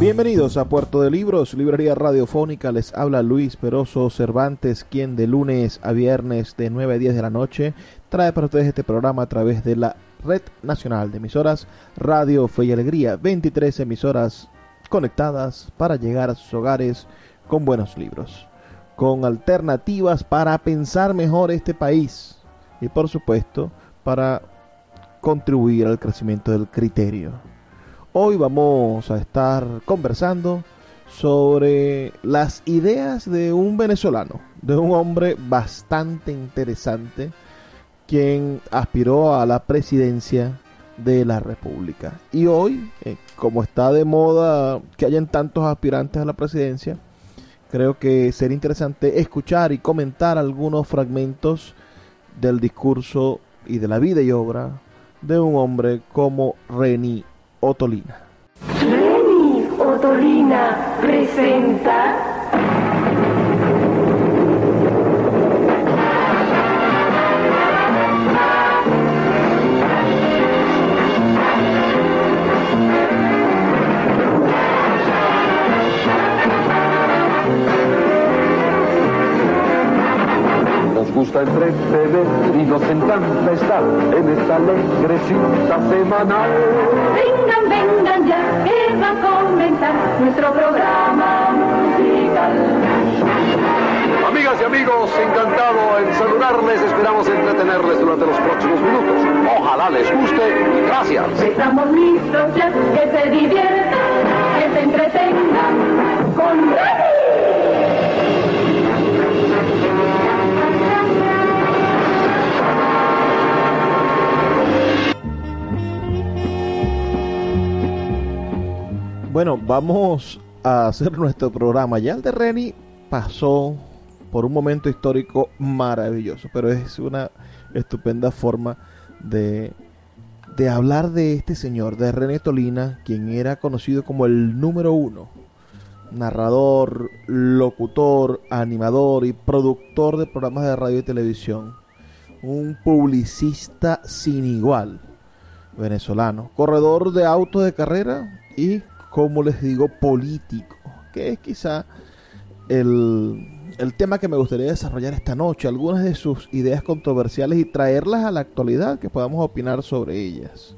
Bienvenidos a Puerto de Libros, librería radiofónica. Les habla Luis Peroso Cervantes, quien de lunes a viernes de 9 a 10 de la noche trae para ustedes este programa a través de la Red Nacional de Emisoras Radio Fe y Alegría. 23 emisoras conectadas para llegar a sus hogares con buenos libros, con alternativas para pensar mejor este país y por supuesto para contribuir al crecimiento del criterio. Hoy vamos a estar conversando sobre las ideas de un venezolano, de un hombre bastante interesante, quien aspiró a la presidencia de la República. Y hoy, eh, como está de moda que hayan tantos aspirantes a la presidencia, creo que sería interesante escuchar y comentar algunos fragmentos del discurso y de la vida y obra de un hombre como Reni Otolina. Reni Otolina presenta gusta entretener y nos encanta estar en esta alegre semanal. Vengan, vengan ya, que va a comenzar nuestro programa musical. Amigas y amigos, encantado en saludarles, esperamos entretenerles durante los próximos minutos. Ojalá les guste. Gracias. Estamos listos ya, que se diviertan, que se entretengan con Bueno, vamos a hacer nuestro programa. Ya el de Reni pasó por un momento histórico maravilloso, pero es una estupenda forma de, de hablar de este señor, de René Tolina, quien era conocido como el número uno, narrador, locutor, animador y productor de programas de radio y televisión, un publicista sin igual venezolano, corredor de autos de carrera y como les digo, político, que es quizá el, el, tema que me gustaría desarrollar esta noche, algunas de sus ideas controversiales y traerlas a la actualidad, que podamos opinar sobre ellas.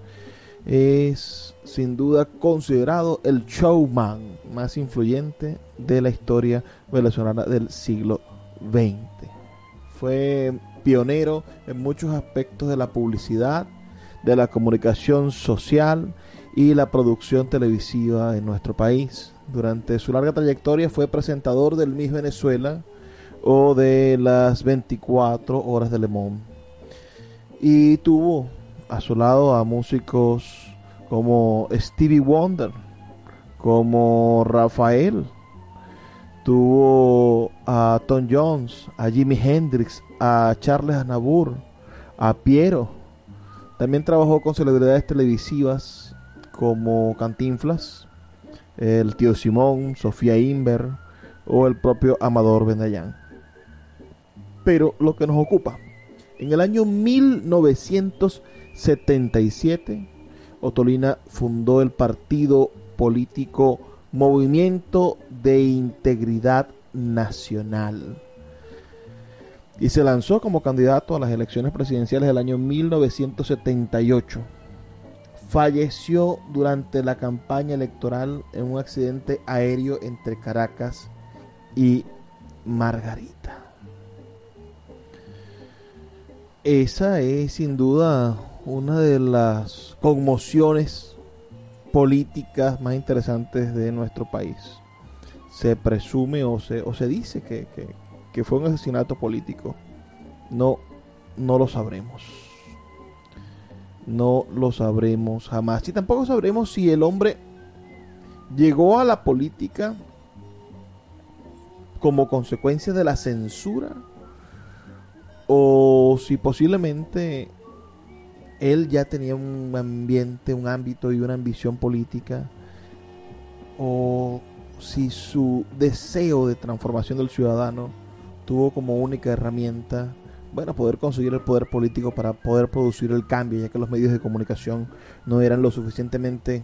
Es sin duda considerado el showman más influyente de la historia venezolana del siglo XX. Fue pionero en muchos aspectos de la publicidad, de la comunicación social, y la producción televisiva en nuestro país. Durante su larga trayectoria fue presentador del Miss Venezuela o de las 24 horas de Le Monde. Y tuvo a su lado a músicos como Stevie Wonder, como Rafael, tuvo a Tom Jones, a Jimi Hendrix, a Charles Aznavour, a Piero. También trabajó con celebridades televisivas como Cantinflas, el tío Simón, Sofía Inver o el propio Amador Bendayán. Pero lo que nos ocupa, en el año 1977, Otolina fundó el partido político Movimiento de Integridad Nacional y se lanzó como candidato a las elecciones presidenciales del año 1978 falleció durante la campaña electoral en un accidente aéreo entre Caracas y Margarita. Esa es sin duda una de las conmociones políticas más interesantes de nuestro país. Se presume o se, o se dice que, que fue un asesinato político. No, no lo sabremos. No lo sabremos jamás. Y tampoco sabremos si el hombre llegó a la política como consecuencia de la censura o si posiblemente él ya tenía un ambiente, un ámbito y una ambición política o si su deseo de transformación del ciudadano tuvo como única herramienta bueno, poder conseguir el poder político para poder producir el cambio, ya que los medios de comunicación no eran lo suficientemente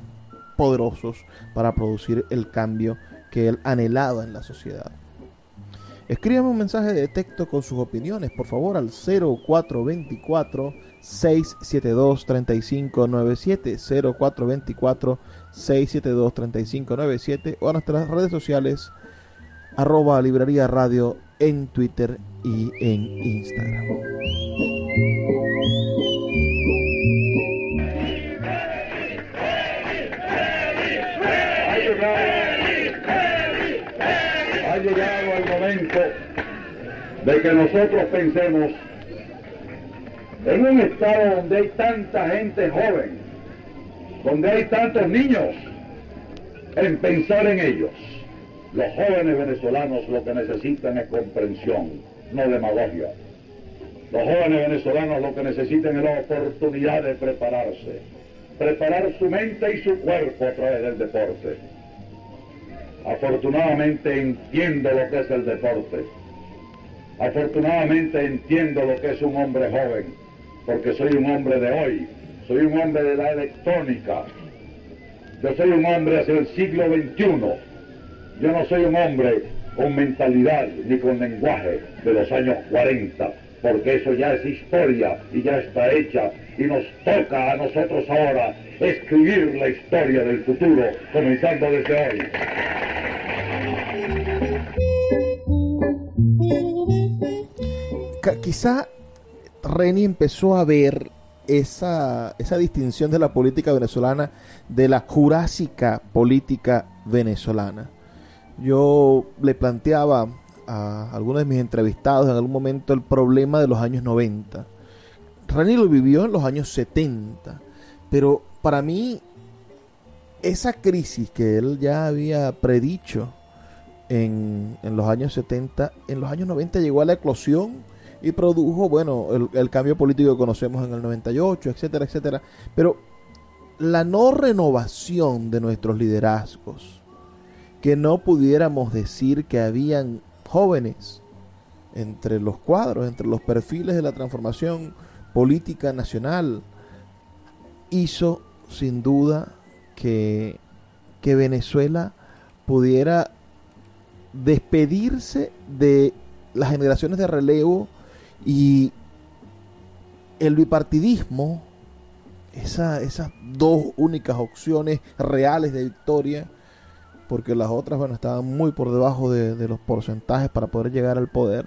poderosos para producir el cambio que él anhelaba en la sociedad. Escríbame un mensaje de texto con sus opiniones, por favor, al 0424 672 3597 0424 672 3597 o a nuestras redes sociales arroba librería radio en Twitter y en Instagram. Ha llegado el momento de que nosotros pensemos en un estado donde hay tanta gente joven, donde hay tantos niños, en pensar en ellos los jóvenes venezolanos lo que necesitan es comprensión, no demagogia. Los jóvenes venezolanos lo que necesitan es la oportunidad de prepararse, preparar su mente y su cuerpo a través del deporte. Afortunadamente entiendo lo que es el deporte. Afortunadamente entiendo lo que es un hombre joven, porque soy un hombre de hoy, soy un hombre de la electrónica. Yo soy un hombre hacia el siglo XXI yo no soy un hombre con mentalidad ni con lenguaje de los años 40, porque eso ya es historia y ya está hecha y nos toca a nosotros ahora escribir la historia del futuro, comenzando desde hoy. Quizá Reni empezó a ver esa, esa distinción de la política venezolana de la jurásica política venezolana yo le planteaba a algunos de mis entrevistados en algún momento el problema de los años 90. Rani lo vivió en los años 70, pero para mí esa crisis que él ya había predicho en, los años 70, en los años 90 llegó a la eclosión y produjo, bueno, el, el cambio político que conocemos en el 98, etcétera, etcétera. Pero la no renovación de nuestros liderazgos, que no pudiéramos decir que habían jóvenes entre los cuadros, entre los perfiles de la transformación política nacional, hizo sin duda que, que Venezuela pudiera despedirse de las generaciones de relevo y el bipartidismo, esas dos únicas opciones reales de victoria, porque las otras, bueno, estaban muy por debajo de, los porcentajes para poder llegar al poder.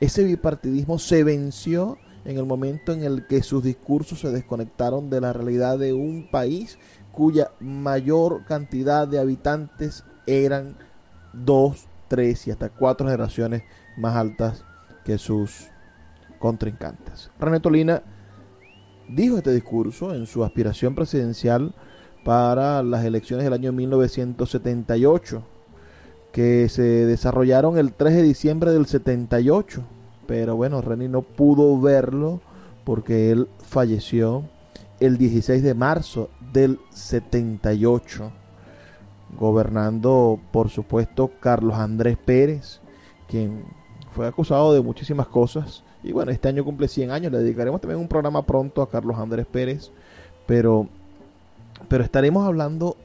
Ese bipartidismo se venció en el momento en el que sus discursos se desconectaron de la realidad de un país cuya mayor cantidad de habitantes eran dos, tres y hasta cuatro generaciones más altas que sus contrincantes. René Tolina dijo este discurso en su aspiración presidencial para las elecciones del año 1978, que se desarrollaron el 3 de diciembre del 78. Pero bueno, Reni no pudo verlo porque él falleció el 16 de marzo del 78, gobernando por supuesto Carlos Andrés Pérez, quien fue acusado de muchísimas cosas. Y bueno, este año cumple 100 años, le dedicaremos también un programa pronto a Carlos Andrés Pérez, pero pero estaremos hablando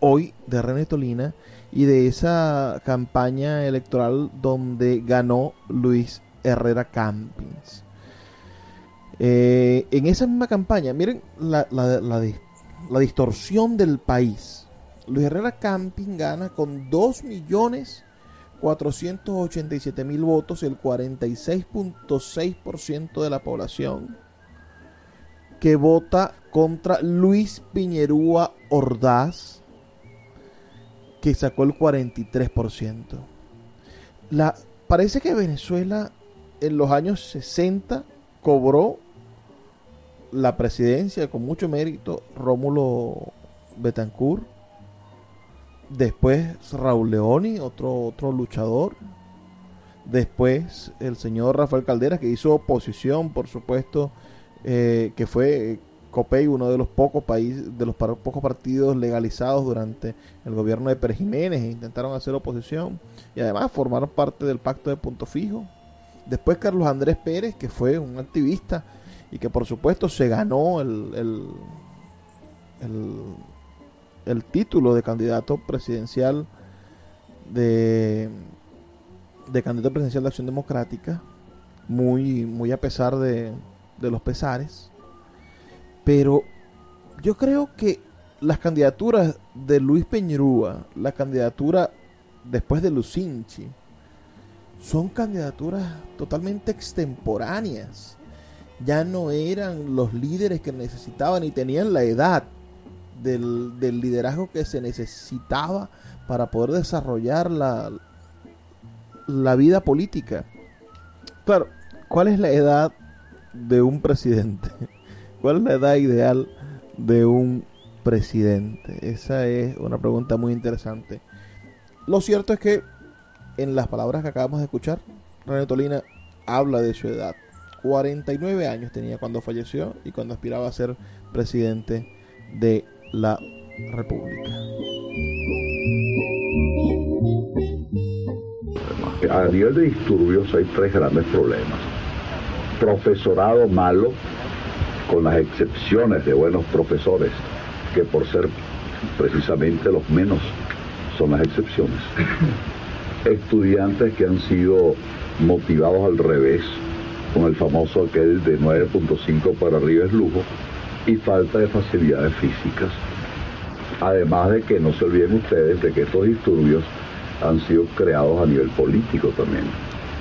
hoy de René Tolina y de esa campaña electoral donde ganó Luis Herrera Campins. Eh, en esa misma campaña, miren la, distorsión del país. Luis Herrera Camping gana con 2.487.000 votos, el 46.6% de la población que vota contra Luis Piñerúa Ordaz, que sacó el 43%. La, parece que Venezuela en los años 60 cobró la presidencia con mucho mérito Rómulo Betancourt. Después Raúl Leoni, otro, otro luchador. Después el señor Rafael Caldera, que hizo oposición, por supuesto, eh, que fue COPEI, uno de los pocos países, de los pocos partidos legalizados durante el gobierno de Pérez Jiménez, e intentaron hacer oposición y además formaron parte del pacto de punto fijo. Después Carlos Andrés Pérez, que fue un activista y que por supuesto se ganó el, el, el, título de candidato presidencial de, de candidato presidencial de Acción Democrática, muy, muy a pesar de, de los pesares. Pero yo creo que las candidaturas de Luis Peñerúa, la candidatura después de Lucinchi, son candidaturas totalmente extemporáneas. Ya no eran los líderes que necesitaban y tenían la edad del, del liderazgo que se necesitaba para poder desarrollar la, la vida política. Claro, ¿cuál es la edad de un presidente? ¿Cuál es la edad ideal de un presidente? Esa es una pregunta muy interesante. Lo cierto es que en las palabras que acabamos de escuchar, René Tolina habla de su edad. 49 años tenía cuando falleció y cuando aspiraba a ser presidente de la República. A nivel de disturbios hay tres grandes problemas. Profesorado malo, con las excepciones de buenos profesores, que por ser precisamente los menos son las excepciones. Estudiantes que han sido motivados al revés, con el famoso aquel de 9.5 para arriba es lujo, y falta de facilidades físicas. Además de que no se olviden ustedes de que estos disturbios han sido creados a nivel político también.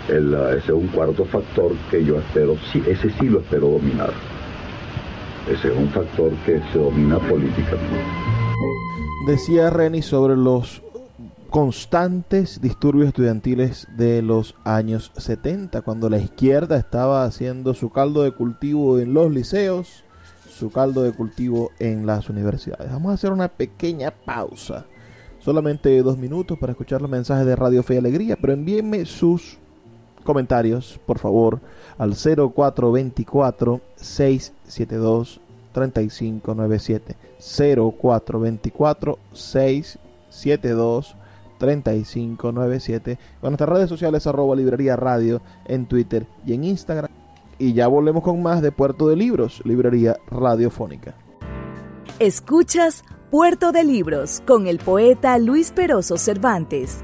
Ese es un cuarto factor que yo espero, ese sí lo espero dominar. Ese es un factor que se domina políticamente. Decía Reni sobre los constantes disturbios estudiantiles de los años 70, cuando la izquierda estaba haciendo su caldo de cultivo en los liceos, su caldo de cultivo en las universidades. Vamos a hacer una pequeña pausa, solamente dos minutos para escuchar los mensajes de Radio Fe y Alegría, pero envíenme sus comentarios, por favor, al 0424 672 3597 0424 672 3597 con nuestras redes sociales arroba librería radio en Twitter y en Instagram y ya volvemos con más de Puerto de Libros, librería radiofónica. Escuchas Puerto de Libros con el poeta Luis Peroso Cervantes.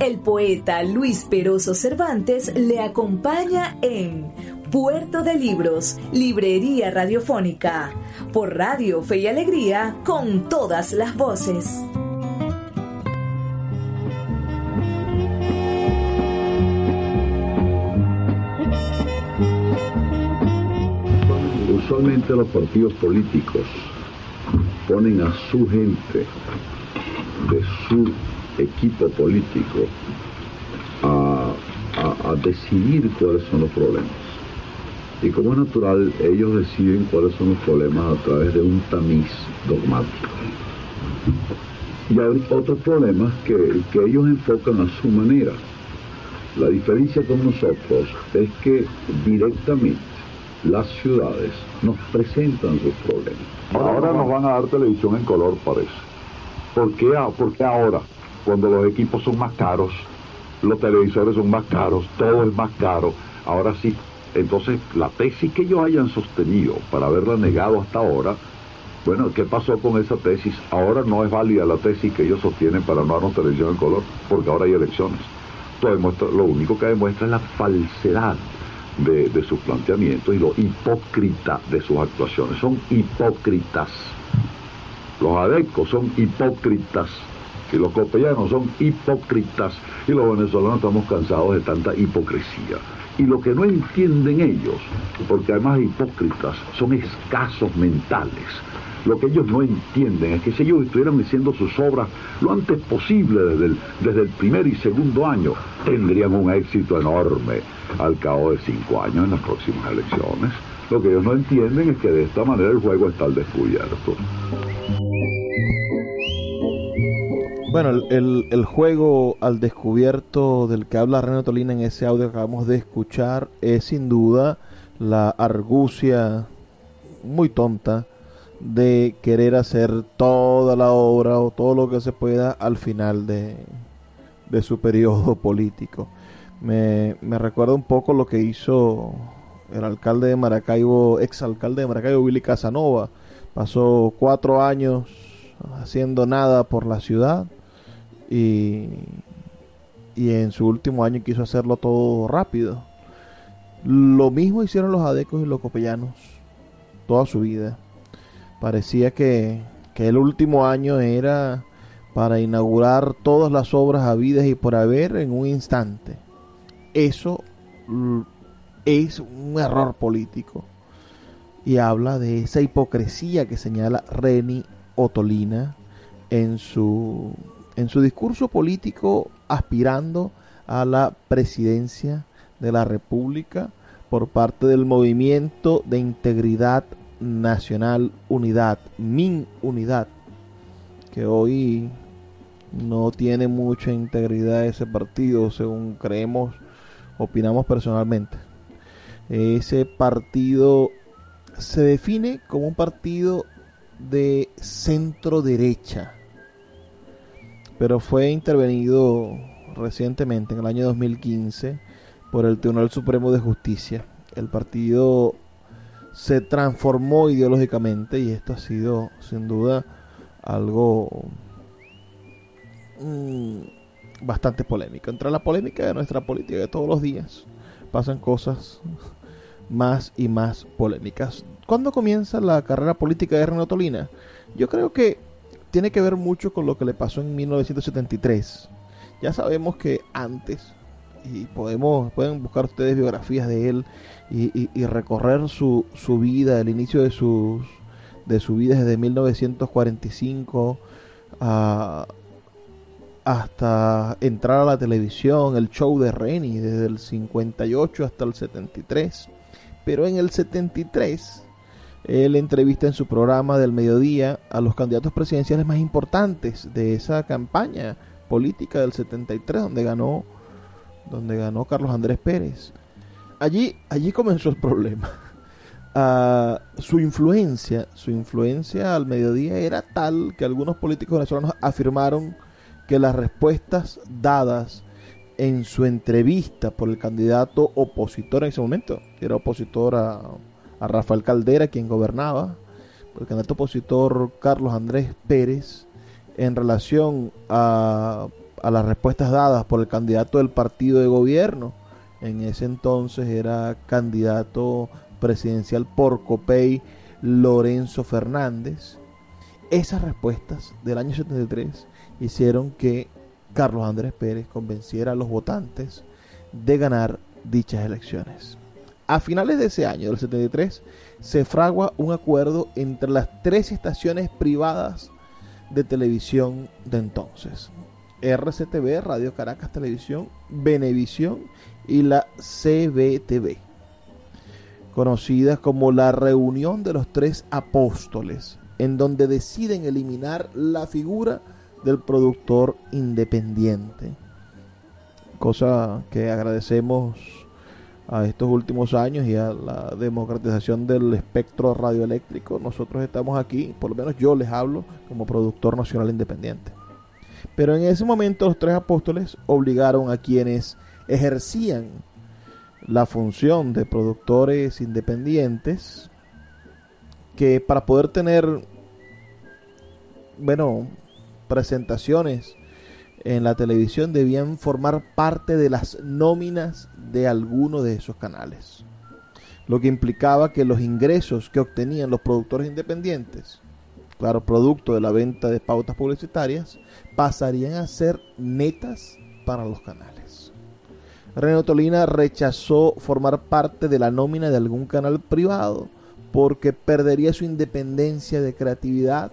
El poeta Luis Peroso Cervantes le acompaña en Puerto de Libros, Librería Radiofónica, por Radio Fe y Alegría, con todas las voces. Usualmente los partidos políticos ponen a su gente de su equipo político a, a decidir cuáles son los problemas. Y como es natural, ellos deciden cuáles son los problemas a través de un tamiz dogmático. Y hay otros problemas que, que ellos enfocan a su manera. La diferencia con nosotros es que directamente las ciudades nos presentan sus problemas. Ahora nos van a dar televisión en color, parece. ¿Por qué, ¿Por qué ahora, cuando los equipos son más caros, los televisores son más caros, todo es más caro, ahora sí? Entonces, la tesis que ellos hayan sostenido para haberla negado hasta ahora, bueno, ¿qué pasó con esa tesis? Ahora no es válida la tesis que ellos sostienen para no darnos televisión en color, porque ahora hay elecciones. Esto lo único que demuestra es la falsedad de, de sus planteamientos y lo hipócrita de sus actuaciones. Son hipócritas. Los adecos son hipócritas y los copellanos son hipócritas y los venezolanos estamos cansados de tanta hipocresía. Y lo que no entienden ellos, porque además hipócritas, son escasos mentales. Lo que ellos no entienden es que si ellos estuvieran haciendo sus obras lo antes posible desde el, desde el primer y segundo año, tendrían un éxito enorme al cabo de cinco años en las próximas elecciones. Lo que ellos no entienden es que de esta manera el juego está al descubierto. Bueno, el, el, juego al descubierto del que habla René Tolina en ese audio que acabamos de escuchar es sin duda la argucia muy tonta de querer hacer toda la obra o todo lo que se pueda al final de, de su periodo político. Me, me recuerda un poco lo que hizo el alcalde de Maracaibo, ex alcalde de Maracaibo, Willy Casanova. Pasó cuatro años haciendo nada por la ciudad y, y en su último año quiso hacerlo todo rápido. Lo mismo hicieron los adecos y los copellanos toda su vida. Parecía que, que el último año era para inaugurar todas las obras habidas y por haber en un instante. Eso es un error político. Y habla de esa hipocresía que señala Reni Otolina en su en su discurso político aspirando a la presidencia de la República por parte del Movimiento de Integridad Nacional Unidad, MIN Unidad, que hoy no tiene mucha integridad ese partido, según creemos, opinamos personalmente. Ese partido se define como un partido de centro derecha pero fue intervenido recientemente, en el año 2015, por el Tribunal Supremo de Justicia. El partido se transformó ideológicamente y esto ha sido sin duda algo mm, bastante polémico. Entre la polémica de nuestra política de todos los días pasan cosas más y más polémicas. ¿Cuándo comienza la carrera política de Renato Tolina? Yo creo que tiene que ver mucho con lo que le pasó en 1973. Ya sabemos que antes, y podemos, pueden buscar ustedes biografías de él y, recorrer su, su, vida, el inicio de, sus, de su vida desde 1945 hasta entrar a la televisión, el show de Renny, desde el 58 hasta el 73. Pero en el 73 él entrevista en su programa del mediodía a los candidatos presidenciales más importantes de esa campaña política del 73 donde ganó donde ganó Carlos Andrés Pérez. Allí allí comenzó el problema. Ah, su influencia, su influencia al mediodía era tal que algunos políticos venezolanos afirmaron que las respuestas dadas en su entrevista por el candidato opositor en ese momento, que era opositor a a Rafael Caldera, quien gobernaba, el candidato opositor Carlos Andrés Pérez, en relación a, las respuestas dadas por el candidato del partido de gobierno. En ese entonces era candidato presidencial por Copey Lorenzo Fernández. Esas respuestas del año 73 hicieron que Carlos Andrés Pérez convenciera a los votantes de ganar dichas elecciones. A finales de ese año, del 73, se fragua un acuerdo entre las tres estaciones privadas de televisión de entonces. RCTV, Radio Caracas Televisión, Venevisión y la CBTV, conocidas como la reunión de los tres apóstoles, en donde deciden eliminar la figura del productor independiente. Cosa que agradecemos a estos últimos años y a la democratización del espectro radioeléctrico. Nosotros estamos aquí, por lo menos yo les hablo como productor nacional independiente. Pero en ese momento los tres apóstoles obligaron a quienes ejercían la función de productores independientes que para poder tener, bueno, presentaciones en la televisión debían formar parte de las nóminas de alguno de esos canales. Lo que implicaba que los ingresos que obtenían los productores independientes, claro, producto de la venta de pautas publicitarias, pasarían a ser netas para los canales. René Tolina rechazó formar parte de la nómina de algún canal privado porque perdería su independencia de creatividad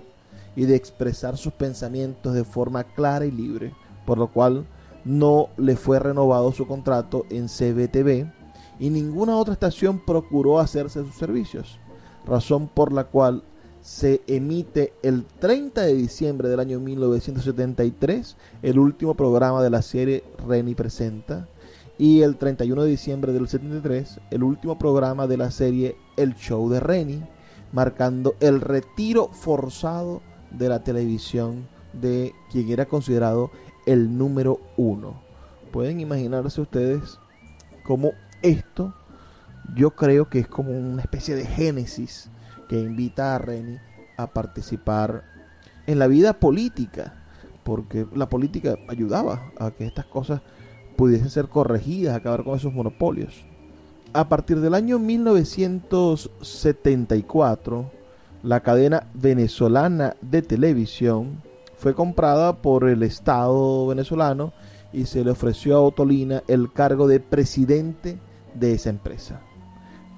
y de expresar sus pensamientos de forma clara y libre, por lo cual no le fue renovado su contrato en CBTV y ninguna otra estación procuró hacerse sus servicios, razón por la cual se emite el 30 de diciembre del año 1973 el último programa de la serie Reni Presenta y el 31 de diciembre del 73 el último programa de la serie El Show de Reni, marcando el retiro forzado de la televisión de quien era considerado el número uno. Pueden imaginarse ustedes cómo esto yo creo que es como una especie de génesis que invita a Reni a participar en la vida política, porque la política ayudaba a que estas cosas pudiesen ser corregidas, acabar con esos monopolios. A partir del año 1974, la cadena venezolana de televisión fue comprada por el Estado venezolano y se le ofreció a Otolina el cargo de presidente de esa empresa.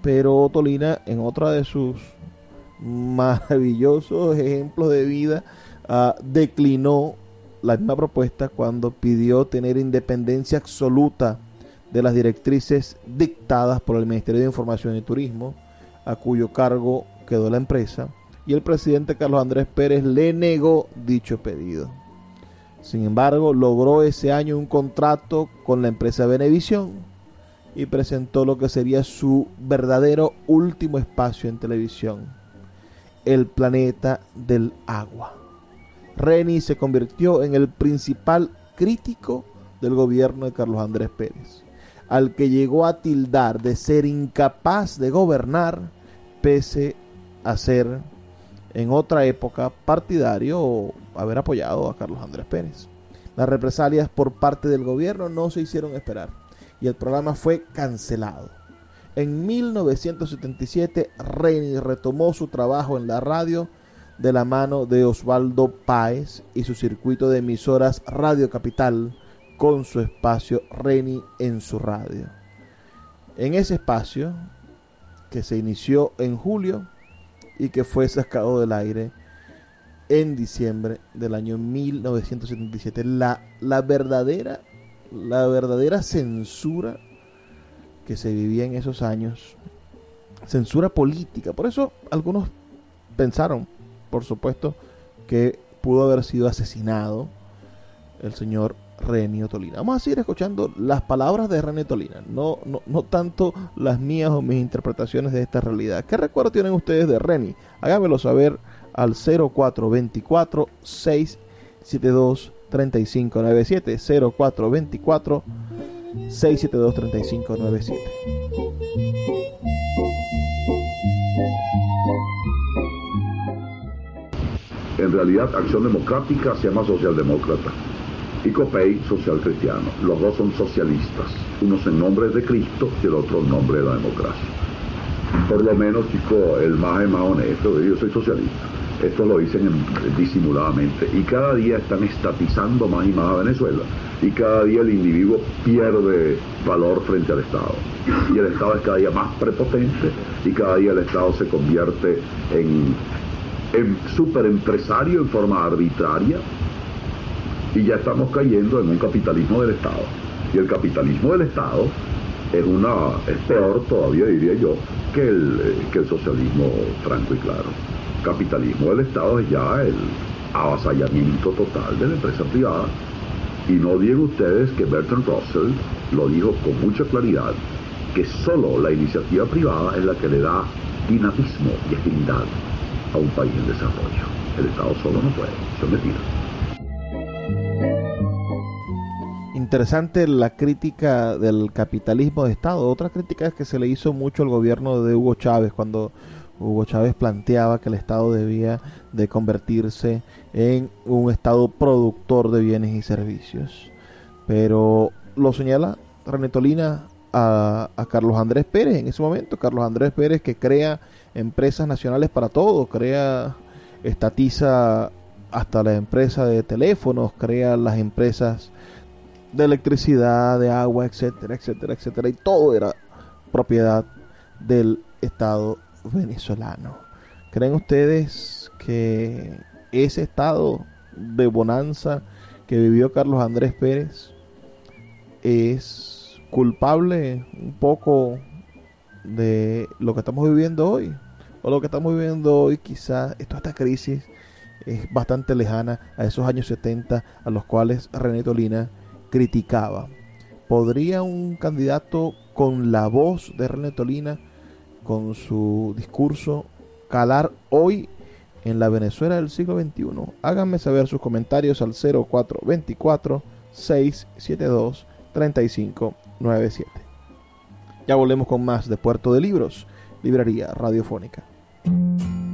Pero Otolina, en otra de sus maravillosos ejemplos de vida, uh, declinó la misma propuesta cuando pidió tener independencia absoluta de las directrices dictadas por el Ministerio de Información y Turismo, a cuyo cargo quedó la empresa, y el presidente Carlos Andrés Pérez le negó dicho pedido. Sin embargo, logró ese año un contrato con la empresa Venevisión y presentó lo que sería su verdadero último espacio en televisión, el planeta del agua. Reni se convirtió en el principal crítico del gobierno de Carlos Andrés Pérez, al que llegó a tildar de ser incapaz de gobernar pese a ser en otra época partidario haber apoyado a Carlos Andrés Pérez. Las represalias por parte del gobierno no se hicieron esperar y el programa fue cancelado. En 1977, Reni retomó su trabajo en la radio de la mano de Osvaldo Páez y su circuito de emisoras Radio Capital con su espacio Reni en su radio. En ese espacio, que se inició en julio y que fue sacado del aire en diciembre del año 1977, la, la verdadera la verdadera censura que se vivía en esos años, censura política. Por eso algunos pensaron, por supuesto, que pudo haber sido asesinado el señor Renio Tolina. Vamos a seguir escuchando las palabras de Renio Tolina, no, no, no tanto las mías o mis interpretaciones de esta realidad. ¿Qué recuerdo tienen ustedes de Reni? Háganmelo saber al 0424 672 3597 0424 672 3597 En realidad, Acción Democrática se llama Socialdemócrata y COPEI Social Cristiano. Los dos son socialistas, unos en nombre de Cristo y el otro en nombre de la democracia. Por lo menos, chico, el más es más honesto, yo soy socialista. Esto lo dicen disimuladamente. Y cada día están estatizando más y más a Venezuela. Y cada día el individuo pierde valor frente al Estado. Y el Estado es cada día más prepotente y cada día el Estado se convierte en em, superempresario en forma arbitraria y ya estamos cayendo en un capitalismo del Estado. Y el capitalismo del Estado es, una, es peor todavía, diría yo, que el, eh, que el socialismo franco y claro. Capitalismo del Estado es ya el avasallamiento total de la empresa privada. Y no digan ustedes que Bertrand Russell lo dijo con mucha claridad, que solo la iniciativa privada es la que le da dinamismo y agilidad a un país en desarrollo. El Estado solo no puede, eso es mentira. Interesante la crítica del capitalismo de Estado. Otra crítica es que se le hizo mucho al gobierno de Hugo Chávez cuando Hugo Chávez planteaba que el Estado debía de convertirse en un Estado productor de bienes y servicios. Pero lo señala René Tolina a, Carlos Andrés Pérez en ese momento. Carlos Andrés Pérez que crea empresas nacionales para todo, crea, estatiza hasta la empresa de teléfonos, crea las empresas de electricidad, de agua, etcétera, etcétera, etcétera. Y todo era propiedad del Estado venezolano. ¿Creen ustedes que ese estado de bonanza que vivió Carlos Andrés Pérez es culpable un poco de lo que estamos viviendo hoy? O lo que estamos viviendo hoy, quizás, toda esta crisis es bastante lejana a esos años 70 a los cuales René Tolina criticaba. ¿Podría un candidato con la voz de René Tolina, con su discurso, calar hoy en la Venezuela del siglo XXI? Háganme saber sus comentarios al 0424 672 3597. Ya volvemos con más de Puerto de Libros, librería radiofónica.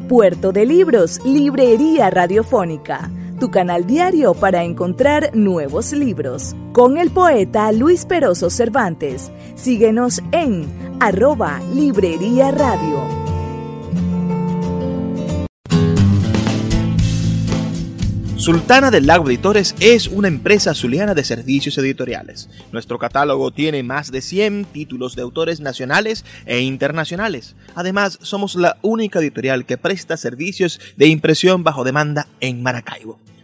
Puerto de Libros, Librería Radiofónica, tu canal diario para encontrar nuevos libros. Con el poeta Luis Peroso Cervantes. Síguenos en arroba Librería Radio. Sultana del Lago Editores es una empresa zuliana de servicios editoriales. Nuestro catálogo tiene más de 100 títulos de autores nacionales e internacionales. Además, somos la única editorial que presta servicios de impresión bajo demanda en Maracaibo.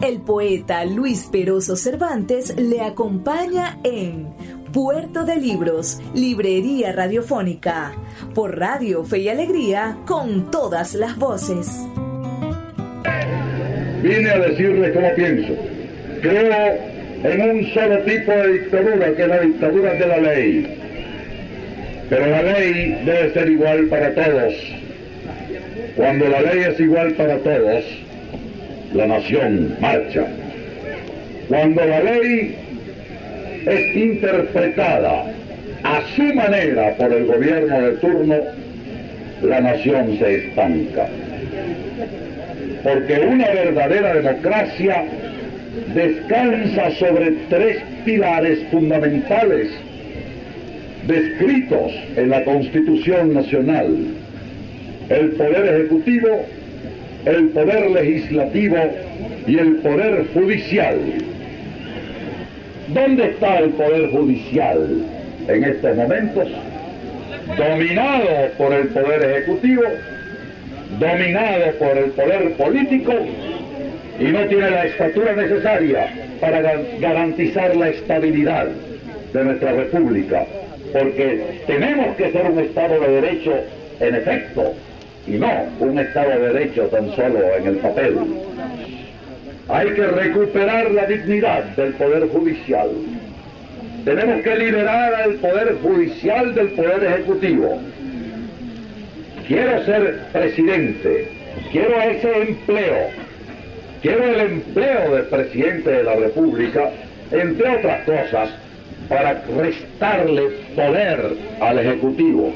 El poeta Luis Peroso Cervantes le acompaña en Puerto de Libros, Librería Radiofónica, por Radio Fe y Alegría, con todas las voces. Vine a decirles cómo pienso. Creo en un solo tipo de dictadura, que es la dictadura de la ley. Pero la ley debe ser igual para todos. Cuando la ley es igual para todos, la nación marcha. Cuando la ley es interpretada a su manera por el gobierno de turno, la nación se estanca porque una verdadera democracia descansa sobre tres pilares fundamentales descritos en la Constitución Nacional. El poder ejecutivo, el poder legislativo y el poder judicial. ¿Dónde está el poder judicial en estos momentos? Dominado por el poder ejecutivo dominado por el poder político y no tiene la estatura necesaria para garantizar la estabilidad de nuestra república, porque tenemos que ser un Estado de Derecho en efecto y no un Estado de Derecho tan solo en el papel. Hay que recuperar la dignidad del Poder Judicial. Tenemos que liberar al Poder Judicial del Poder Ejecutivo quiero ser presidente, quiero ese empleo, quiero el empleo de presidente de la República, entre otras cosas, para restarle poder al Ejecutivo.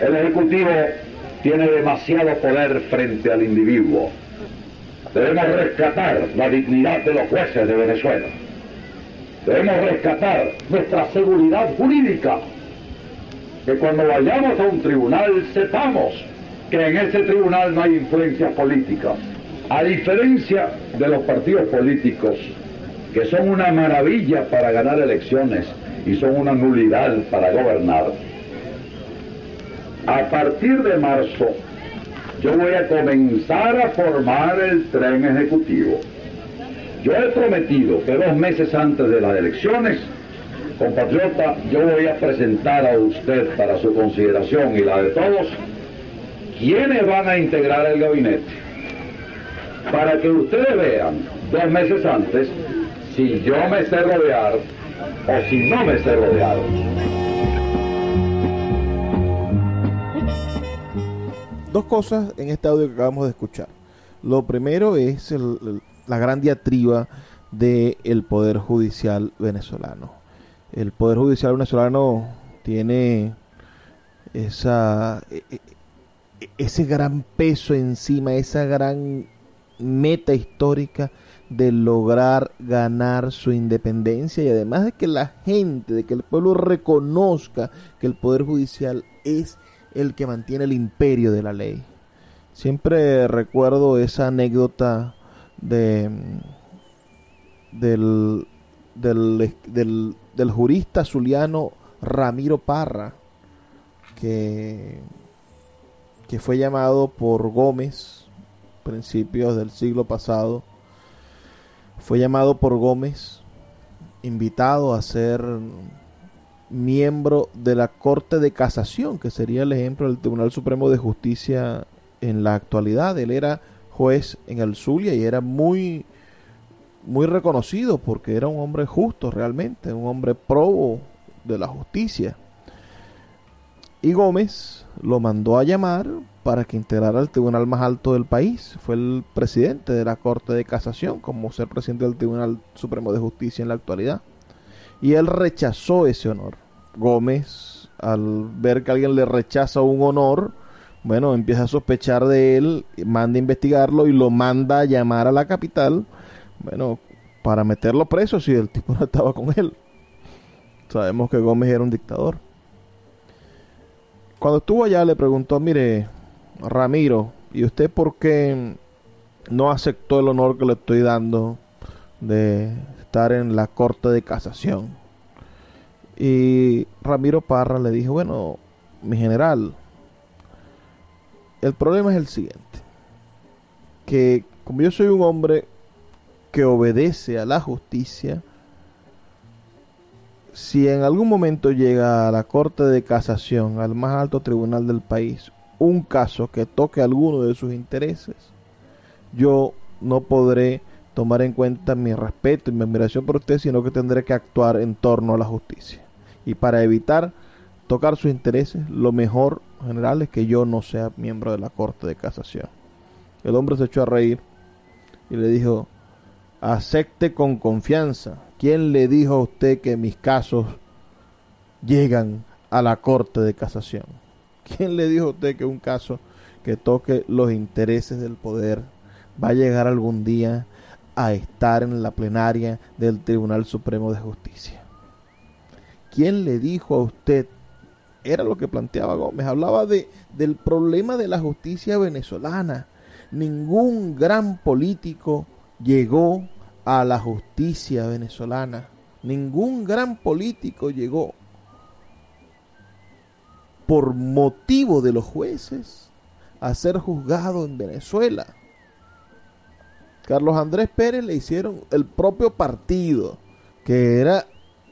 El Ejecutivo tiene demasiado poder frente al individuo. Debemos rescatar la dignidad de los jueces de Venezuela. Debemos rescatar nuestra seguridad jurídica. Que cuando vayamos a un tribunal sepamos que en ese tribunal no hay influencias políticas. A diferencia de los partidos políticos, que son una maravilla para ganar elecciones y son una nulidad para gobernar, a partir de marzo yo voy a comenzar a formar el tren ejecutivo. Yo he prometido que dos meses antes de las elecciones, compatriota, yo voy a presentar a usted para su consideración y la de todos, quiénes van a integrar el gabinete, para que ustedes vean dos meses antes si yo me sé rodear o si no me sé rodear. Dos cosas en este audio que acabamos de escuchar. Lo primero es la gran diatriba del Poder Judicial venezolano. El Poder Judicial venezolano tiene esa, e- e- e- ese gran peso encima, esa gran meta histórica de lograr ganar su independencia y además de que la gente, de que el pueblo reconozca que el Poder Judicial es el que mantiene el imperio de la ley. Siempre recuerdo esa anécdota de del, del, jurista zuliano Ramiro Parra, que, que fue llamado por Gómez, principios del siglo pasado, fue llamado por Gómez, invitado a ser miembro de la Corte de Casación, que sería el ejemplo del Tribunal Supremo de Justicia en la actualidad. Él era juez en el Zulia y era muy muy reconocido porque era un hombre justo realmente, un hombre probo de la justicia. Y Gómez lo mandó a llamar para que integrara el tribunal más alto del país. Fue el presidente de la Corte de Casación, como ser presidente del Tribunal Supremo de Justicia en la actualidad. Y él rechazó ese honor. Gómez, al ver que alguien le rechaza un honor, bueno, empieza a sospechar de él, manda a investigarlo y lo manda a llamar a la capital, bueno, para meterlo preso si el tipo no estaba con él. Sabemos que Gómez era un dictador. Cuando estuvo allá le preguntó, mire, Ramiro, ¿y usted por qué no aceptó el honor que le estoy dando de estar en la corte de casación? Y Ramiro Parra le dijo, bueno, mi general, el problema es el siguiente, que como yo soy un hombre que obedece a la justicia, si en algún momento llega a la Corte de Casación, al más alto tribunal del país, un caso que toque alguno de sus intereses, yo no podré tomar en cuenta mi respeto y mi admiración por usted, sino que tendré que actuar en torno a la justicia. Y para evitar tocar sus intereses, lo mejor general es que yo no sea miembro de la Corte de Casación. El hombre se echó a reír y le dijo, acepte con confianza. ¿Quién le dijo a usted que mis casos llegan a la Corte de Casación? ¿Quién le dijo a usted que un caso que toque los intereses del poder va a llegar algún día a estar en la plenaria del Tribunal Supremo de Justicia? ¿Quién le dijo a usted? Era lo que planteaba Gómez. Hablaba de, del problema de la justicia venezolana. Ningún gran político llegó a la justicia venezolana. Ningún gran político llegó por motivo de los jueces a ser juzgado en Venezuela. Carlos Andrés Pérez le hicieron el propio partido, que era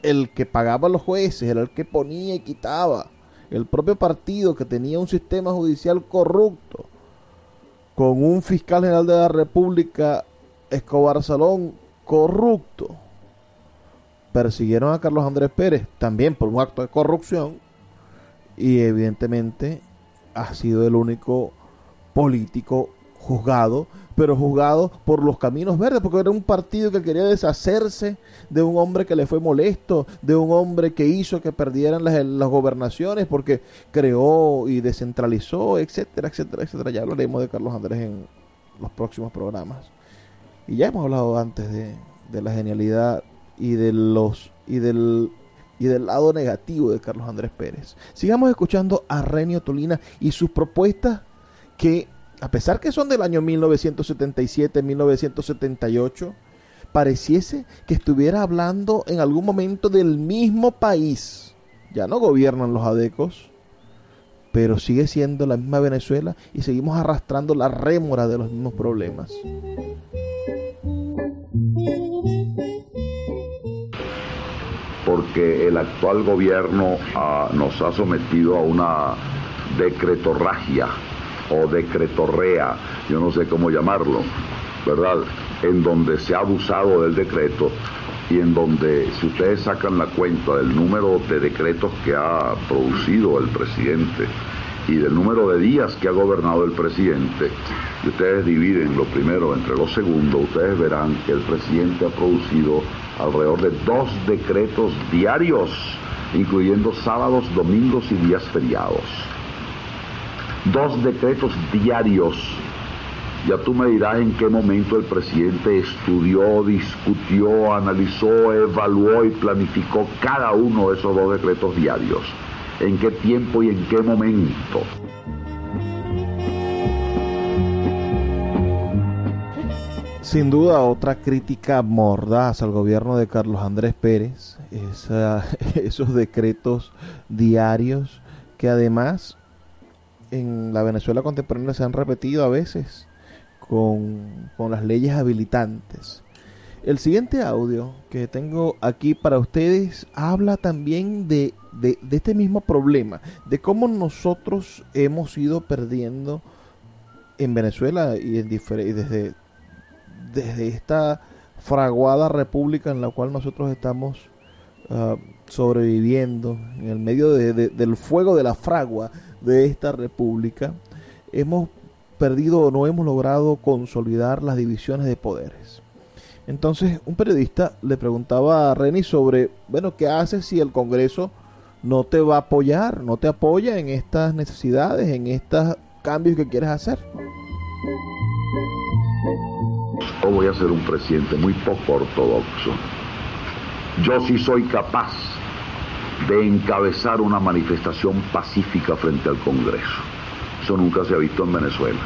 el que pagaba a los jueces, era el que ponía y quitaba. El propio partido que tenía un sistema judicial corrupto, con un fiscal general de la República, Escobar Salón, corrupto. Persiguieron a Carlos Andrés Pérez también por un acto de corrupción y evidentemente ha sido el único político juzgado, pero juzgado por los caminos verdes, porque era un partido que quería deshacerse de un hombre que le fue molesto, de un hombre que hizo que perdieran las, las gobernaciones, porque creó y descentralizó, etcétera, etcétera, etcétera. Ya hablaremos de Carlos Andrés en los próximos programas. Y ya hemos hablado antes de, de la genialidad y de los y del y del lado negativo de Carlos Andrés Pérez. Sigamos escuchando a Renio Tolina y sus propuestas que, a pesar que son del año 1977-1978, pareciese que estuviera hablando en algún momento del mismo país. Ya no gobiernan los adecos, pero sigue siendo la misma Venezuela y seguimos arrastrando la rémora de los mismos problemas. porque el actual gobierno ah, nos ha sometido a una decretorragia o decretorrea, yo no sé cómo llamarlo, ¿verdad? En donde se ha abusado del decreto y en donde si ustedes sacan la cuenta del número de decretos que ha producido el presidente y del número de días que ha gobernado el presidente, y ustedes dividen lo primero entre lo segundo, ustedes verán que el presidente ha producido alrededor de dos decretos diarios, incluyendo sábados, domingos y días feriados. Dos decretos diarios. Ya tú me dirás en qué momento el presidente estudió, discutió, analizó, evaluó y planificó cada uno de esos dos decretos diarios. En qué tiempo y en qué momento. Sin duda, otra crítica mordaz al gobierno de Carlos Andrés Pérez, esos decretos diarios que además en la Venezuela contemporánea se han repetido a veces con, las leyes habilitantes. El siguiente audio que tengo aquí para ustedes habla también de, de, este mismo problema, de cómo nosotros hemos ido perdiendo en Venezuela y, en desde desde esta fraguada república en la cual nosotros estamos ah, sobreviviendo, en el medio del fuego de la fragua de esta república, hemos perdido o no hemos logrado consolidar las divisiones de poderes. Entonces, un periodista le preguntaba a Reni sobre, bueno, ¿qué haces si el Congreso no te va a apoyar, no te apoya en estas necesidades, en estos cambios que quieres hacer? voy a ser un presidente muy poco ortodoxo. Yo sí soy capaz de encabezar una manifestación pacífica frente al Congreso. Eso nunca se ha visto en Venezuela.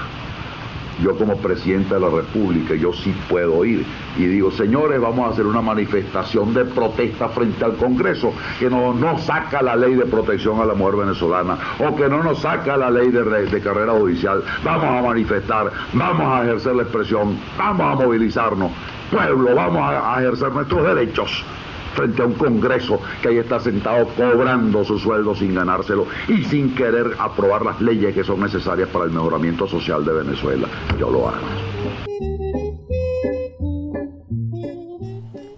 Yo como presidente de la República, yo sí puedo ir y digo, señores, vamos a hacer una manifestación de protesta frente al Congreso, que no nos saca la ley de protección a la mujer venezolana o que no nos saca la ley de, de carrera judicial. Vamos a manifestar, vamos a ejercer la expresión, vamos a movilizarnos. Pueblo, vamos a ejercer nuestros derechos frente a un Congreso que ahí está sentado cobrando su sueldo sin ganárselo y sin querer aprobar las leyes que son necesarias para el mejoramiento social de Venezuela. Yo lo hago.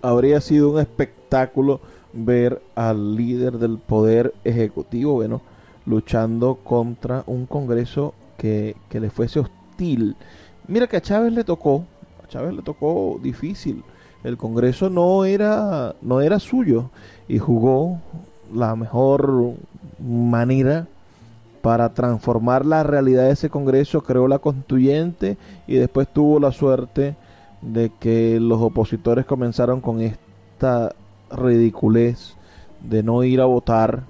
Habría sido un espectáculo ver al líder del poder ejecutivo, bueno, luchando contra un Congreso que, que le fuese hostil. Mira que a Chávez le tocó, a Chávez le tocó difícil el Congreso no era, no era suyo y jugó la mejor manera para transformar la realidad de ese Congreso, creó la constituyente y después tuvo la suerte de que los opositores comenzaron con esta ridiculez de no ir a votar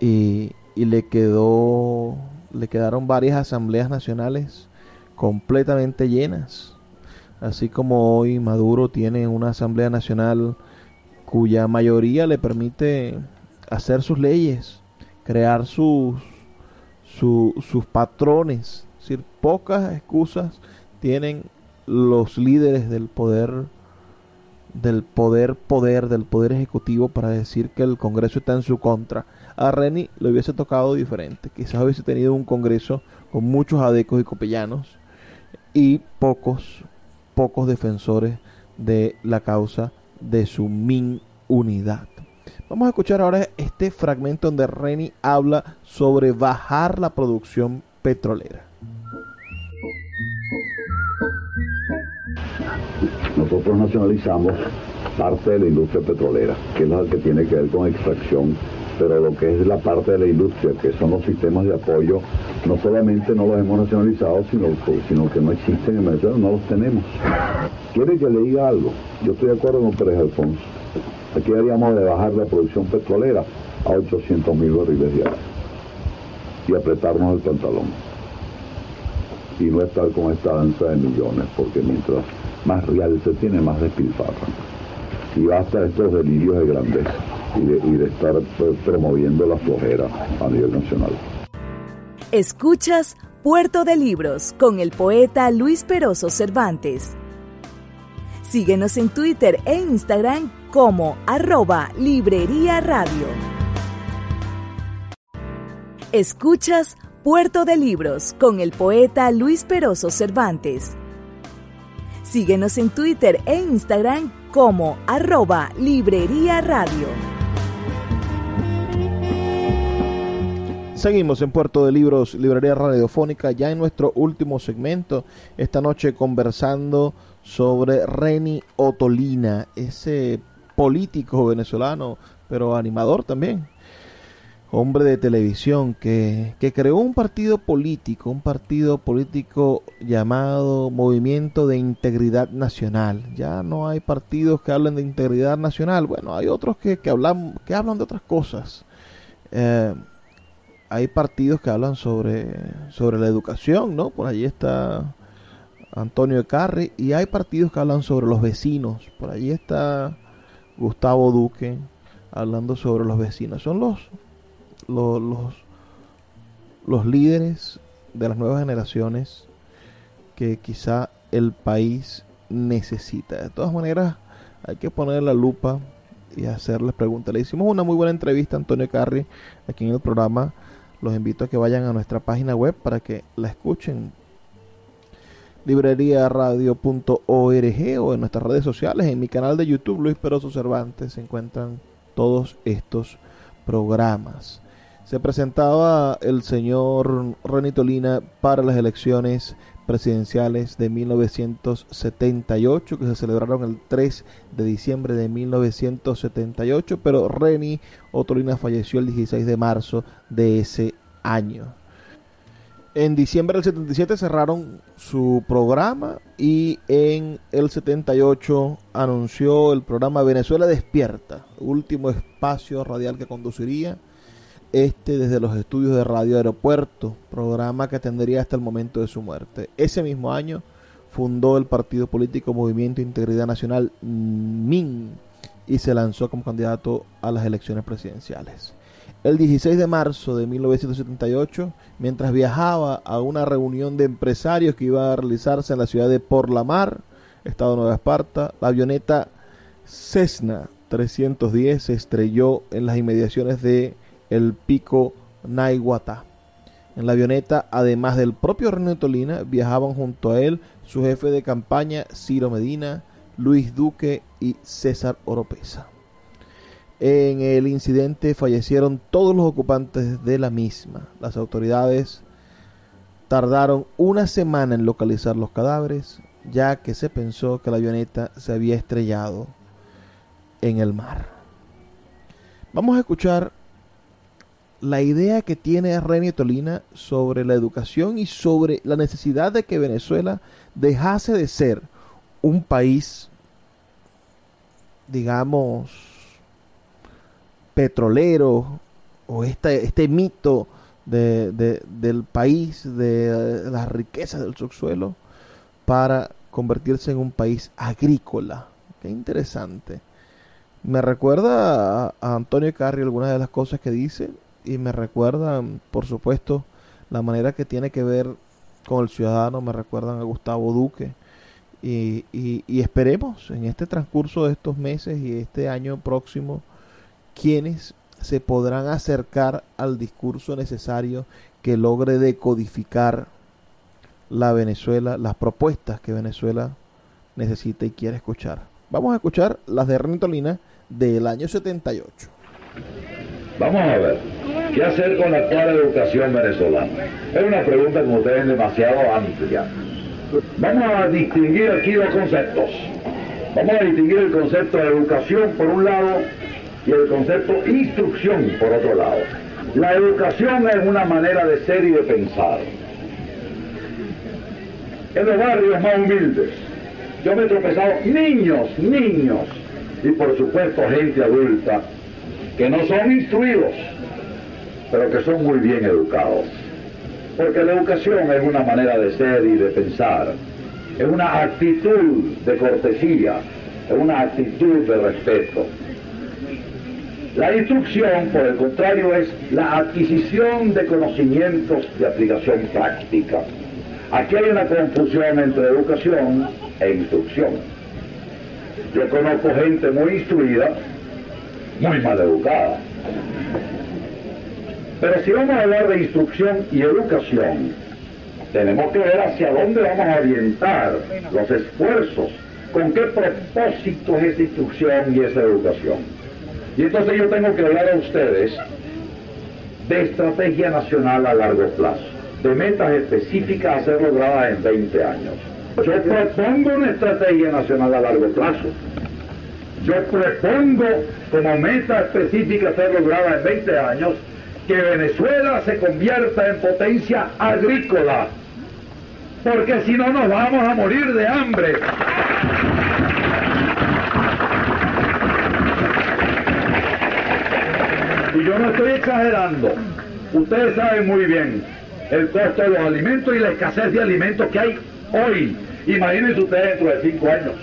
y, y le quedó le quedaron varias asambleas nacionales completamente llenas así como hoy Maduro tiene una Asamblea Nacional cuya mayoría le permite hacer sus leyes, crear sus, sus patrones. Pocas excusas tienen los líderes del poder del poder poder del poder ejecutivo para decir que el Congreso está en su contra. A Reni le hubiese tocado diferente. Quizás hubiese tenido un Congreso con muchos adecos y copellanos y pocos pocos defensores de la causa de su min unidad. Vamos a escuchar ahora este fragmento donde Reni habla sobre bajar la producción petrolera. Nosotros nacionalizamos parte de la industria petrolera, que es la que tiene que ver con extracción pero lo que es la parte de la industria, que son los sistemas de apoyo, no solamente no los hemos nacionalizado, sino, sino que no existen en Venezuela, no los tenemos. ¿Quiere que le diga algo? Yo estoy de acuerdo con Pérez Alfonso. Aquí haríamos de bajar la producción petrolera a 800 mil barriles diarios y apretarnos el pantalón. Y no estar con esta danza de millones, porque mientras más real se tiene, más despilfarra. Y basta estos delirios de grandeza y de, y de estar pues, promoviendo la flojera a nivel nacional. Escuchas Puerto de Libros con el poeta Luis Peroso Cervantes. Síguenos en Twitter e Instagram como arroba Librería Radio. Escuchas Puerto de Libros con el poeta Luis Peroso Cervantes. Síguenos en Twitter e Instagram como arroba Librería Radio. Seguimos en Puerto de Libros, Librería Radiofónica, ya en nuestro último segmento, esta noche conversando sobre Reni Otolina, ese político venezolano, pero animador también, hombre de televisión que, que, creó un partido político, un partido político llamado Movimiento de Integridad Nacional. Ya no hay partidos que hablen de integridad nacional, bueno, hay otros que, que, hablan, que hablan de otras cosas. Eh, hay partidos que hablan sobre, sobre la educación, ¿no? Por allí está Antonio Carri, y hay partidos que hablan sobre los vecinos. Por allí está Gustavo Duque hablando sobre los vecinos. Son los, los, los, líderes de las nuevas generaciones que quizá el país necesita. De todas maneras, hay que poner la lupa y hacerles preguntas. Le hicimos una muy buena entrevista a Antonio Carri aquí en el programa los invito a que vayan a nuestra página web para que la escuchen libreriaradio.org o en nuestras redes sociales, en mi canal de YouTube Luis Peroso Cervantes se encuentran todos estos programas. Se presentaba el señor Renitolina para las elecciones presidenciales de 1978 que se celebraron el 3 de diciembre de 1978, pero Reni Otolina falleció el 16 de marzo de ese año. En diciembre del 77 cerraron su programa y en el 78 anunció el programa Venezuela Despierta, último espacio radial que conduciría este desde los estudios de Radio Aeropuerto, programa que tendría hasta el momento de su muerte. Ese mismo año fundó el partido político Movimiento Integridad Nacional MIN y se lanzó como candidato a las elecciones presidenciales. El 16 de marzo de 1978, mientras viajaba a una reunión de empresarios que iba a realizarse en la ciudad de Porlamar, Estado de Nueva Esparta, la avioneta Cessna 310 se estrelló en las inmediaciones de el pico Naiguatá. En la avioneta, además del propio René Tolina, viajaban junto a él su jefe de campaña, Ciro Medina, Luis Duque y César Oropesa. En el incidente fallecieron todos los ocupantes de la misma. Las autoridades tardaron una semana en localizar los cadáveres, ya que se pensó que la avioneta se había estrellado en el mar. Vamos a escuchar la idea que tiene Reni Tolina sobre la educación y sobre la necesidad de que Venezuela dejase de ser un país, digamos, petrolero o este, este mito de, del país, de las riquezas del subsuelo, para convertirse en un país agrícola. Qué interesante. Me recuerda a, a Antonio Carri algunas de las cosas que dice y me recuerdan, por supuesto, la manera que tiene que ver con el ciudadano, me recuerdan a Gustavo Duque. Y, y, esperemos en este transcurso de estos meses y este año próximo, quienes se podrán acercar al discurso necesario que logre decodificar la Venezuela, las propuestas que Venezuela necesita y quiere escuchar. Vamos a escuchar las de Renitolina del año 78. Vamos a ver, ¿qué hacer con la actual educación venezolana? Es una pregunta, como ustedes, demasiado amplia. Vamos a distinguir aquí dos conceptos. Vamos a distinguir el concepto de educación, por un lado, y el concepto instrucción por otro lado. La educación es una manera de ser y de pensar. En los barrios más humildes, yo me he tropezado niños, niños, y por supuesto gente adulta, que no son instruidos, pero que son muy bien educados. Porque la educación es una manera de ser y de pensar, es una actitud de cortesía, es una actitud de respeto. La instrucción, por el contrario, es la adquisición de conocimientos de aplicación práctica. Aquí hay una confusión entre educación e instrucción. Yo conozco gente muy instruida, muy mal educada. Pero si vamos a hablar de instrucción y educación, tenemos que ver hacia dónde vamos a orientar los esfuerzos, con qué propósito es esa instrucción y esa educación. Y entonces yo tengo que hablar a ustedes de estrategia nacional a largo plazo, de metas específicas a ser logradas en 20 años. Yo propongo una estrategia nacional a largo plazo. Yo propongo como meta específica ser lograda en 20 años que Venezuela se convierta en potencia agrícola, porque si no nos vamos a morir de hambre. Y yo no estoy exagerando. Ustedes saben muy bien el costo de los alimentos y la escasez de alimentos que hay hoy. Imagínense ustedes dentro de cinco años.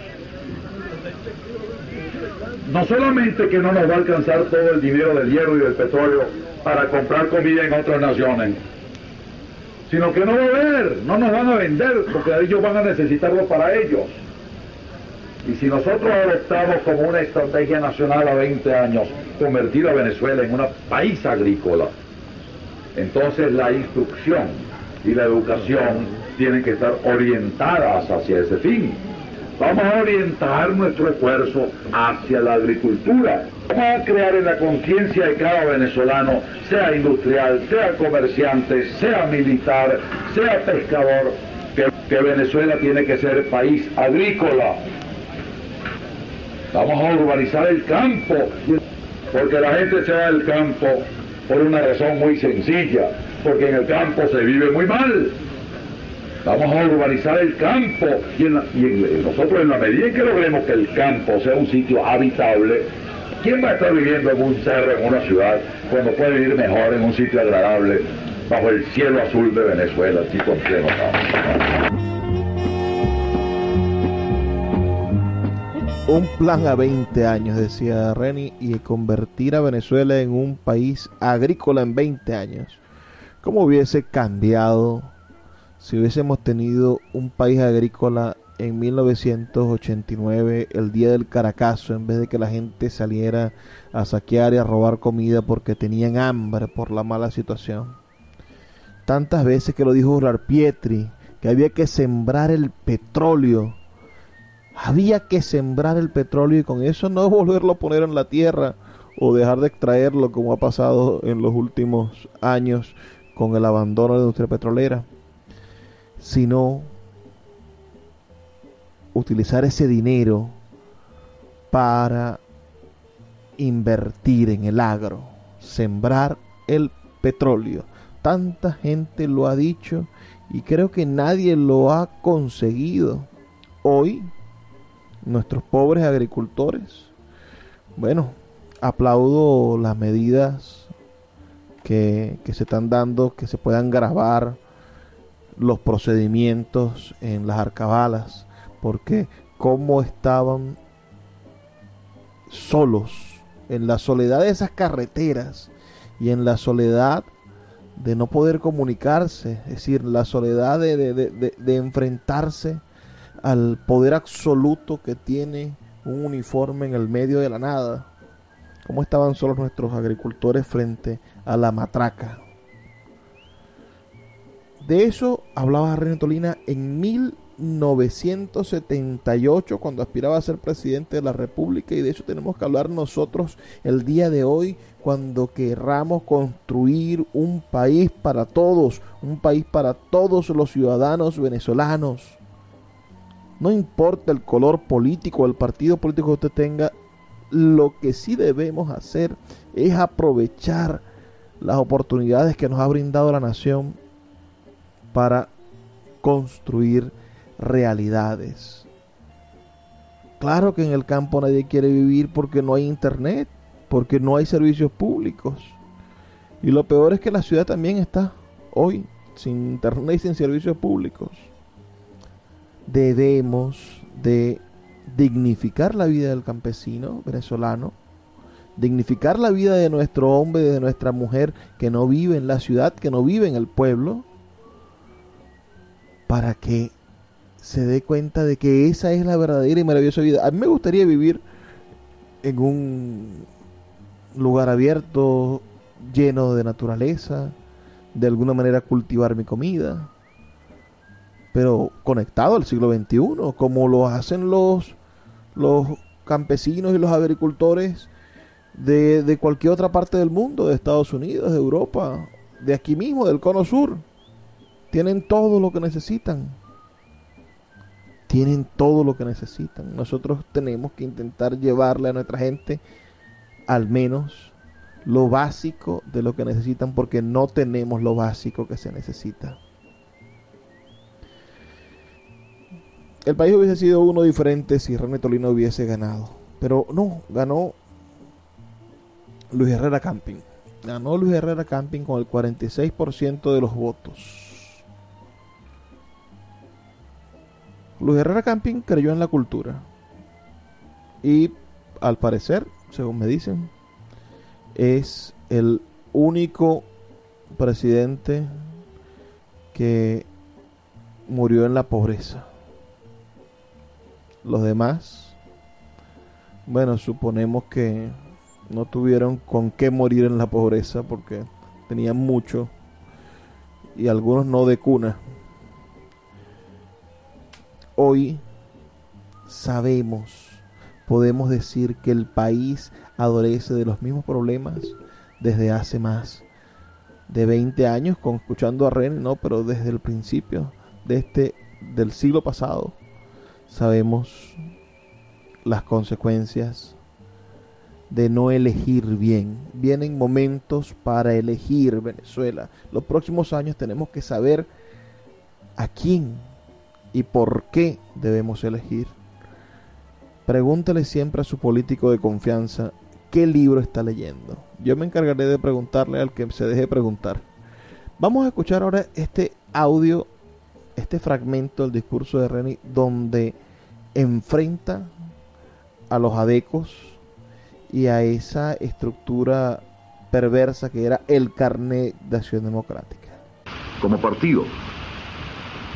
No solamente que no nos va a alcanzar todo el dinero del hierro y del petróleo para comprar comida en otras naciones, sino que no va a haber, no nos van a vender, porque ellos van a necesitarlo para ellos. Y si nosotros adoptamos como una estrategia nacional a 20 años convertir a Venezuela en un país agrícola, entonces la instrucción y la educación tienen que estar orientadas hacia ese fin. Vamos a orientar nuestro esfuerzo hacia la agricultura. Vamos a crear en la conciencia de cada venezolano, sea industrial, sea comerciante, sea militar, sea pescador, que, Venezuela tiene que ser país agrícola. Vamos a urbanizar el campo, porque la gente se va del campo por una razón muy sencilla, porque en el campo se vive muy mal. Vamos a urbanizar el campo y, nosotros en la medida en que logremos que el campo sea un sitio habitable, ¿quién va a estar viviendo en un cerro, en una ciudad, cuando puede vivir mejor en un sitio agradable, bajo el cielo azul de Venezuela, así con? Un plan a 20 años, decía Reni, y convertir a Venezuela en un país agrícola en 20 años. ¿Cómo hubiese cambiado si hubiésemos tenido un país agrícola en 1989, el día del Caracazo, en vez de que la gente saliera a saquear y a robar comida porque tenían hambre por la mala situación? Tantas veces que lo dijo Urar Pietri, que había que sembrar el petróleo había que sembrar el petróleo y con eso no volverlo a poner en la tierra o dejar de extraerlo como ha pasado en los últimos años con el abandono de la industria petrolera, sino utilizar ese dinero para invertir en el agro, sembrar el petróleo. Tanta gente lo ha dicho y creo que nadie lo ha conseguido. Hoy nuestros pobres agricultores. Bueno, aplaudo las medidas que, que se están dando, que se puedan grabar los procedimientos en las arcabalas, porque cómo estaban solos en la soledad de esas carreteras y en la soledad de no poder comunicarse, es decir, la soledad de, de- de- de- enfrentarse al poder absoluto que tiene un uniforme en el medio de la nada. ¿Cómo estaban solos nuestros agricultores frente a la matraca? De eso hablaba René Tolina en 1978 cuando aspiraba a ser presidente de la República y de eso tenemos que hablar nosotros el día de hoy cuando querramos construir un país para todos, un país para todos los ciudadanos venezolanos. No importa el color político, el partido político que usted tenga, lo que sí debemos hacer es aprovechar las oportunidades que nos ha brindado la nación para construir realidades. Claro que en el campo nadie quiere vivir porque no hay internet, porque no hay servicios públicos. Y lo peor es que la ciudad también está hoy sin internet y sin servicios públicos. Debemos de dignificar la vida del campesino venezolano, dignificar la vida de nuestro hombre, de nuestra mujer que no vive en la ciudad, que no vive en el pueblo, para que se dé cuenta de que esa es la verdadera y maravillosa vida. A mí me gustaría vivir en un lugar abierto, lleno de naturaleza, de alguna manera cultivar mi comida, pero conectado al siglo XXI, como lo hacen los, los campesinos y los agricultores de, de cualquier otra parte del mundo, de Estados Unidos, de Europa, de aquí mismo, del cono sur. Tienen todo lo que necesitan. Tienen todo lo que necesitan. Nosotros tenemos que intentar llevarle a nuestra gente al menos lo básico de lo que necesitan porque no tenemos lo básico que se necesita. El país hubiese sido uno diferente si René Tolino hubiese ganado. Pero no, ganó Luis Herrera Camping. Ganó Luis Herrera Camping con el 46% de los votos. Luis Herrera Camping creyó en la cultura. Y al parecer, según me dicen, es el único presidente que murió en la pobreza. Los demás, bueno, suponemos que no tuvieron con qué morir en la pobreza porque tenían mucho y algunos no de cuna. Hoy sabemos, podemos decir que el país adolece de los mismos problemas desde hace más de 20 años, con escuchando a René, no, pero desde el principio de este del siglo pasado sabemos las consecuencias de no elegir bien. Vienen momentos para elegir Venezuela. Los próximos años tenemos que saber a quién y por qué debemos elegir. Pregúntale siempre a su político de confianza qué libro está leyendo. Yo me encargaré de preguntarle al que se deje preguntar. Vamos a escuchar ahora este audio, este fragmento del discurso de Reni, donde enfrenta a los adecos y a esa estructura perversa que era el carnet de Acción Democrática. Como partido,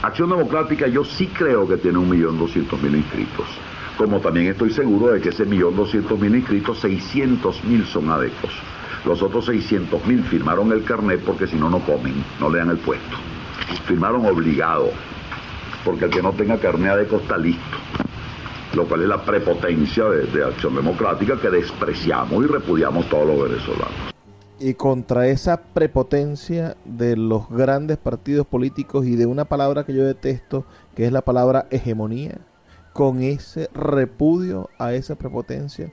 Acción Democrática yo sí creo que tiene un millón doscientos mil inscritos. Como también estoy seguro de que ese millón doscientos mil inscritos, 600 mil son adecos. Los otros 600 mil firmaron el carnet porque si no, no comen, no le dan el puesto. Firmaron obligado, porque el que no tenga carnet adeco está listo. Lo cual es la prepotencia de Acción Democrática que despreciamos y repudiamos todos los venezolanos. Y contra esa prepotencia de los grandes partidos políticos y de una palabra que yo detesto, que es la palabra hegemonía, con ese repudio a esa prepotencia,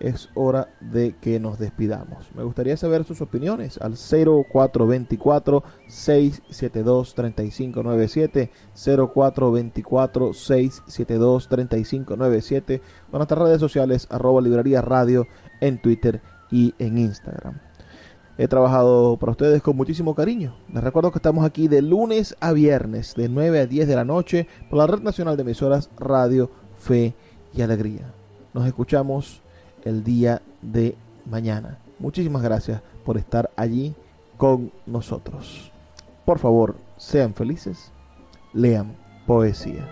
es hora de que nos despidamos. Me gustaría saber sus opiniones al 0424-672-3597, 0424-672-3597, con nuestras redes sociales, arroba librería radio en Twitter y en Instagram. He trabajado para ustedes con muchísimo cariño. Les recuerdo que estamos aquí de lunes a viernes, de 9 a 10 de la noche, por la Red Nacional de Emisoras Radio, Fe y Alegría. Nos escuchamos el día de mañana. Muchísimas gracias por estar allí con nosotros. Por favor, sean felices, lean poesía.